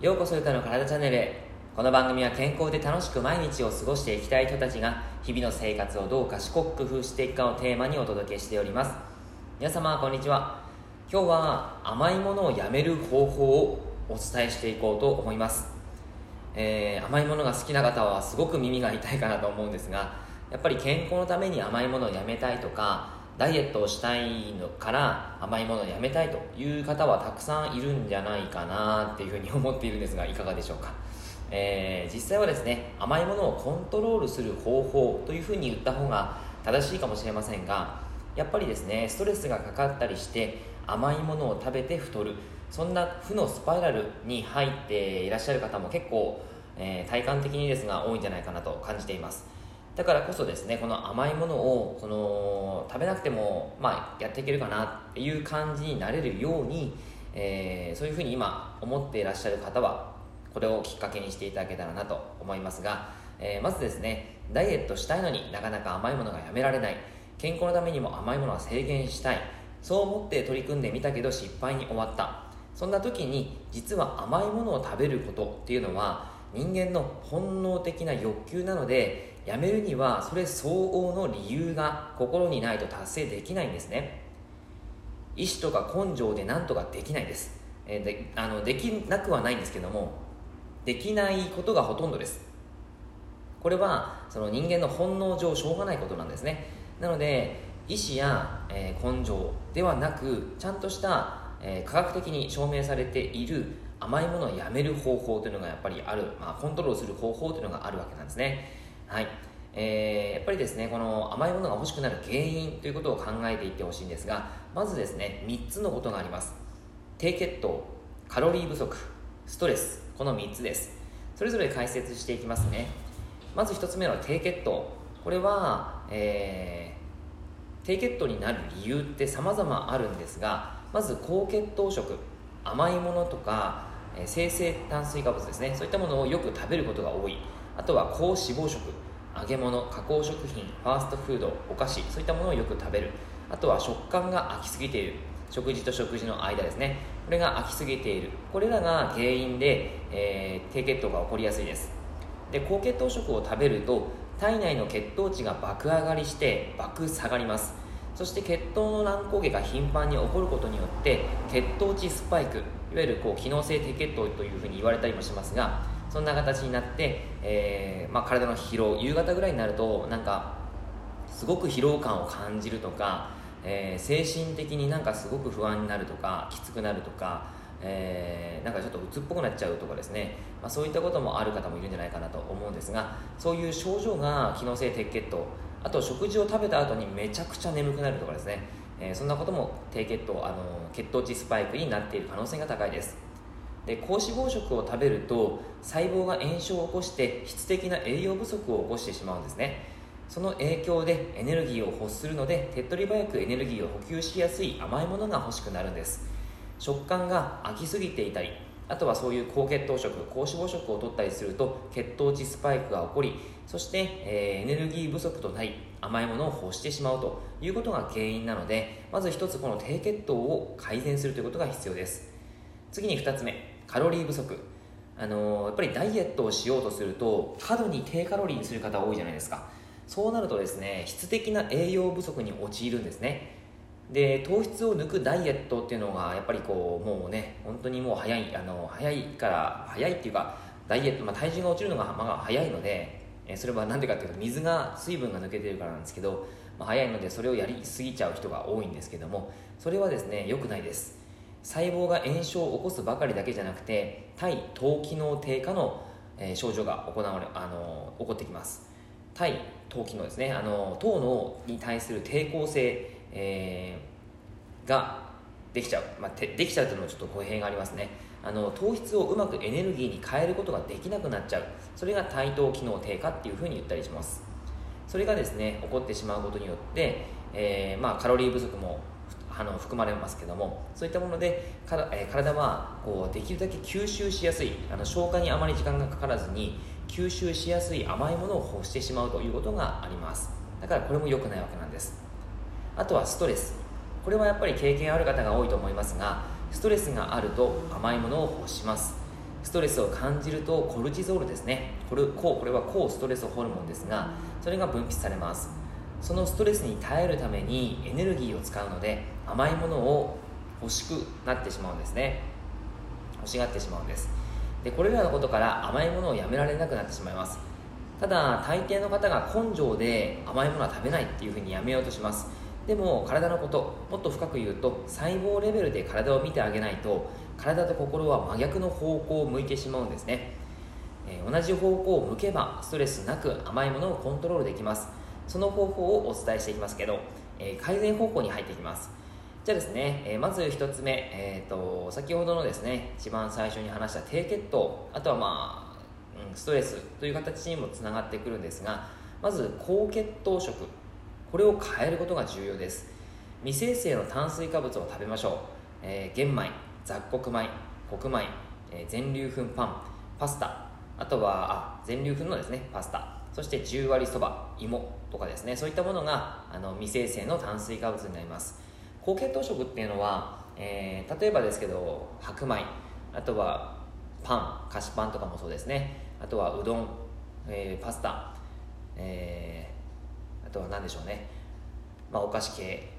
ようこそゆかの体チャンネルへ。この番組は健康で楽しく毎日を過ごしていきたい人たちが日々の生活をどう賢く工夫していくかをテーマにお届けしております。皆様こんにちは。今日は甘いものをやめる方法をお伝えしていこうと思います。えー、甘いものが好きな方はすごく耳が痛いかなと思うんですがやっぱり健康のために甘いものをやめたいとかダイエットをしたいのから甘いものをやめたいという方はたくさんいるんじゃないかなっていうふうに思っているんですがいかがでしょうか、えー、実際はですね甘いものをコントロールする方法というふうに言った方が正しいかもしれませんがやっぱりですねストレスがかかったりして甘いものを食べて太る。そんな負のスパイラルに入っていらっしゃる方も結構、えー、体感的にですが多いんじゃないかなと感じています。だからこそですねこの甘いものをその食べなくても、まあ、やっていけるかなっていう感じになれるように、えー、そういうふうに今思っていらっしゃる方はこれをきっかけにしていただけたらなと思いますが、えー、まずですねダイエットしたいのになかなか甘いものがやめられない。健康のためにも甘いものは制限したい。そう思って取り組んでみたけど失敗に終わった。そんな時に実は甘いものを食べることっていうのは人間の本能的な欲求なのでやめるにはそれ相応の理由が心にないと達成できないんですね。意志とか根性で何とかできないです、え、であのできなくはないんですけどもできないことがほとんどです。これはその人間の本能上しょうがないことなんですね。なので意志や、え、根性ではなくちゃんとしたえ、科学的に証明されている甘いものをやめる方法というのがやっぱりある、まあ、コントロールする方法というのがあるわけなんですね。はい。えー、やっぱりですね、この甘いものが欲しくなる原因ということを考えていってほしいんですが、まずですね、3つのことがあります。低血糖、カロリー不足、ストレス、この3つです。それぞれ解説していきますね。まず1つ目の低血糖。これは、えー、低血糖になる理由って様々あるんですが、まず高血糖食甘いものとか、え生成炭水化物ですねそういったものをよく食べることが多いあとは高脂肪食揚げ物加工食品ファーストフードお菓子そういったものをよく食べる。あとは食感が飽きすぎている。食事と食事の間ですね。これが飽きすぎている。これらが原因で、えー、低血糖が起こりやすいです。で高血糖食を食べると体内の血糖値が爆上がりして爆下がります。そして血糖の乱高下が頻繁に起こることによって血糖値スパイクいわゆるこう機能性低血糖というふうに言われたりもしますがそんな形になって、えー、まあ、体の疲労夕方ぐらいになるとなんかすごく疲労感を感じるとか、えー、精神的になんかすごく不安になるとかきつくなるとか、えー、なんかちょっと鬱っぽくなっちゃうとかですね、まあ、そういったこともある方もいるんじゃないかなと思うんですがそういう症状が機能性低血糖あと食事を食べた後にめちゃくちゃ眠くなるとかですね、えー、そんなことも低血糖あの血糖値スパイクになっている可能性が高いです。で高脂肪食を食べると細胞が炎症を起こして質的な栄養不足を起こしてしまうんですね。その影響でエネルギーを欲するので手っ取り早くエネルギーを補給しやすい甘いものが欲しくなるんです。食感が飽きすぎていたりあとはそういう高血糖食高脂肪食を取ったりすると血糖値スパイクが起こりそして、えー、エネルギー不足となり甘いものを欲してしまうということが原因なのでまず一つこの低血糖を改善するということが必要です。次に2つ目。カロリー不足。あの、やっぱりダイエットをしようとすると過度に低カロリーにする方多いじゃないですか。そうなるとですね質的な栄養不足に陥るんですね。で糖質を抜くダイエットっていうのがやっぱりこうもうね本当にもう早いあの早いから早いっていうかダイエット、まあ、体重が落ちるのが、まあ、早いのでそれは何でかっていうと水が水分が抜けてるからなんですけど、まあ、早いのでそれをやりすぎちゃう人が多いんですけどもそれはですね良くないです。細胞が炎症を起こすばかりだけじゃなくて対糖機能低下の、え症状が行われあの起こってきます。対糖機能ですね。あの糖のに対する抵抗性えー、ができちゃう、まあ、できちゃうというのもちょっと語弊がありますね。あの糖質をうまくエネルギーに変えることができなくなっちゃう。それが対等機能低下っていうふうに言ったりします。それがですね起こってしまうことによって、えー、まあ、カロリー不足もあの含まれますけどもそういったものでから、えー、体はこうできるだけ吸収しやすいあの消化にあまり時間がかからずに吸収しやすい甘いものを欲してしまうということがあります。だからこれも良くないわけなんです。あとはストレス。これはやっぱり経験ある方が多いと思いますがストレスがあると甘いものを欲します。ストレスを感じるとコルチゾールですね。これこれは抗ストレスホルモンですがそれが分泌されます。そのストレスに耐えるためにエネルギーを使うので甘いものを欲しくなってしまうんですね。欲しがってしまうんです。でこれらのことから甘いものをやめられなくなってしまいます。ただ大抵の方が根性で甘いものは食べないっていうふうにやめようとします。でも体のこともっと深く言うと細胞レベルで体を見てあげないと体と心は真逆の方向を向いてしまうんですね、えー、同じ方向を向けばストレスなく甘いものをコントロールできます。その方法をお伝えしていきますけど、えー、改善方向に入っていきます。じゃあですね、えー、まず1つ目、えーと、先ほどのですね一番最初に話した低血糖あとはまあ、うん、ストレスという形にもつながってくるんですがまず高血糖食これを変えることが重要です。未生成の炭水化物を食べましょう、えー、玄米雑穀米黒米、えー、全粒粉パンパスタあとはあ全粒粉のですねパスタ。そして10割そば芋。とかですねそういったものがあの未生成の炭水化物になります。高血糖食っていうのは、えー、例えばですけど白米あとはパン菓子パンとかもそうですね。あとはうどん、えー、パスタ、えー、あとは何でしょうね、まあ、お菓子系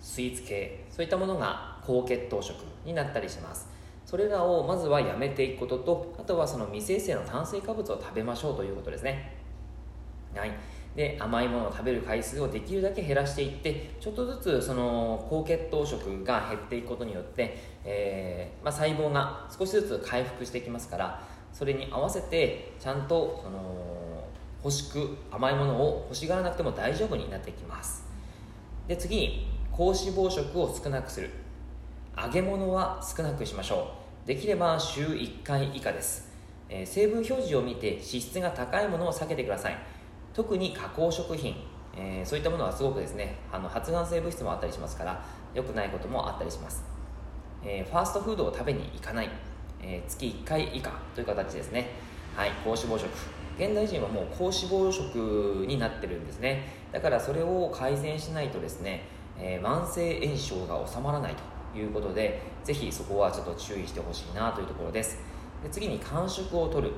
スイーツ系そういったものが高血糖食になったりします。それらをまずはやめていくこととあとはその未生成の炭水化物を食べましょうということですね。はい。で甘いものを食べる回数をできるだけ減らしていってちょっとずつその高血糖食が減っていくことによって、えー、まあ、細胞が少しずつ回復していきますからそれに合わせてちゃんとその欲しく甘いものを欲しがらなくても大丈夫になっていきます。で次に高脂肪食を少なくする。揚げ物は少なくしましょう。できれば週1回以下です、えー、成分表示を見て脂質が高いものを避けてください。特に加工食品、えー、そういったものはすごくですねあの発がん性物質もあったりしますから良くないこともあったりします、えー、ファーストフードを食べに行かない、え月1回以下という形ですね。はい高脂肪食。現代人はもう高脂肪食になってるんですね。だからそれを改善しないとですねえ、慢性炎症が収まらないということでぜひそこはちょっと注意してほしいなというところです。で次に間食を取る、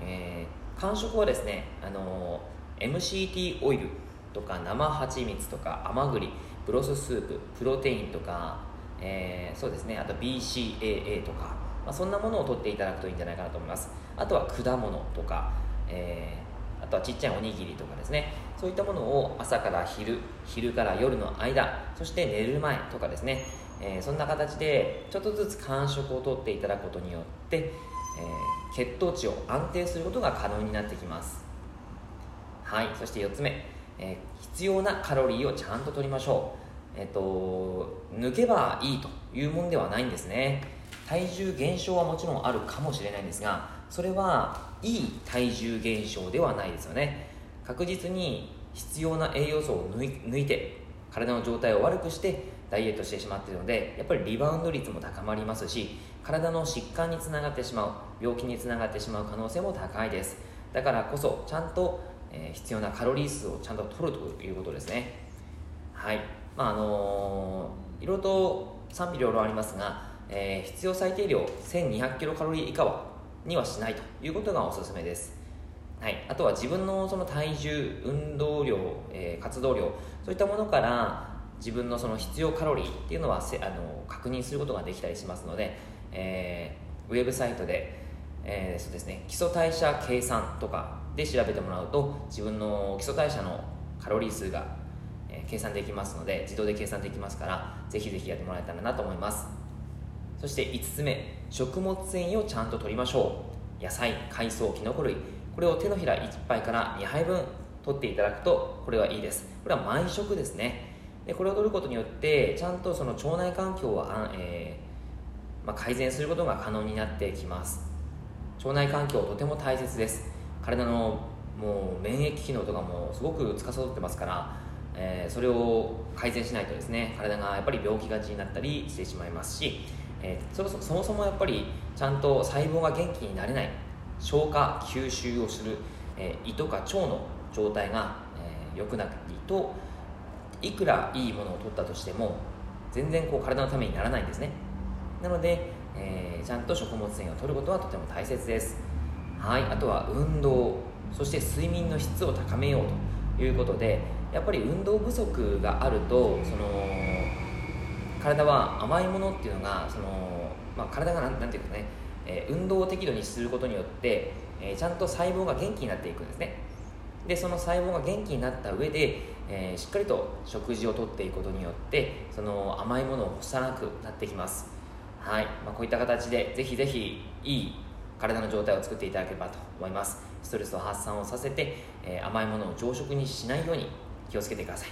えー、間食はですね、あの、MCT オイルとか生蜂蜜とか甘栗ブロススーププロテインとか、えー、そうですね。あと BCAA とか、まあ、そんなものを取っていただくといいんじゃないかなと思います。あとは果物とか、えー、あとはちっちゃいおにぎりとかですね。そういったものを朝から昼昼から夜の間そして寝る前とかですね、えー、そんな形でちょっとずつ間食をとっていただくことによって、えー、血糖値を安定することが可能になってきます。はいそして4つ目、えー、必要なカロリーをちゃんととりましょう。えっ、と抜けばいいというもんではないんですね。体重減少はもちろんあるかもしれないんですがそれはいい体重減少ではないですよね。確実に必要な栄養素を抜いて体の状態を悪くしてダイエットしてしまっているのでやっぱりリバウンド率も高まりますし体の疾患につながってしまう病気につながってしまう可能性も高いです。だからこそちゃんと、えー、必要なカロリー数をちゃんと取るということですね。はい。まああのー、いろいろと賛否両論ありますが、えー、必要最低量1200キロカロリー以下はにはしないということがおすすめです。はい、あとは自分のその体重運動量、えー、活動量そういったものから自分のその必要カロリーっていうのはせあの確認することができたりしますので、えー、ウェブサイトで、えー、そうですね、基礎代謝計算とかで調べてもらうと自分の基礎代謝のカロリー数が、え、計算できますので自動で計算できますからぜひぜひやってもらえたらなと思います。そして5つ目食物繊維をちゃんと取りましょう。野菜海藻きのこ類。これを手のひら1杯から2杯分取っていただくとこれはいいです。これは毎食ですね。でこれを取ることによってちゃんとその腸内環境をえー、まあ、改善することが可能になってきます。腸内環境とても大切です。体のもう免疫機能とかもすごく司ってますから、えー、それを改善しないとですね体がやっぱり病気がちになったりしてしまいますし、えー、そもそもそもやっぱりちゃんと細胞が元気になれない消化吸収をする、えー、胃とか腸の状態が、えー、良くないといくらいいものを取ったとしても全然こう体のためにならないんですね。なので、え、ちゃんと食物繊維を取ることはとても大切です。はいあとは運動そして睡眠の質を高めようということでやっぱり運動不足があるとその体は甘いものっていうのがその、まあ、体がなんていうかね、えー、運動を適度にすることによって、えー、ちゃんと細胞が元気になっていくんですね。でその細胞が元気になった上で、えー、しっかりと食事をとっていくことによってその甘いものを干さなくなってきます。はい、まあ、こういった形でぜひぜひいい体の状態を作っていただければと思います。ストレスを発散をさせて、えー、甘いものを常食にしないように気をつけてください。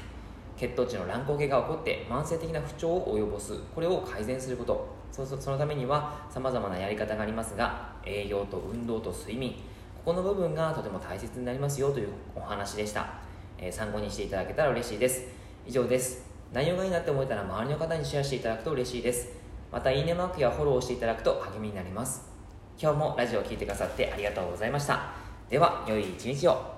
血糖値の乱高下が起こって慢性的な不調を及ぼす。これを改善すること。そのためにはさまざまなやり方がありますが栄養と運動と睡眠。ここの部分がとても大切になりますよというお話でした、えー、参考にしていただけたら嬉しいです。以上です。内容がいいなって思えたら周りの方にシェアしていただくと嬉しいです。またいいねマークやフォローをしていただくと励みになります。今日もラジオを聴いてくださってありがとうございました。では良い一日を。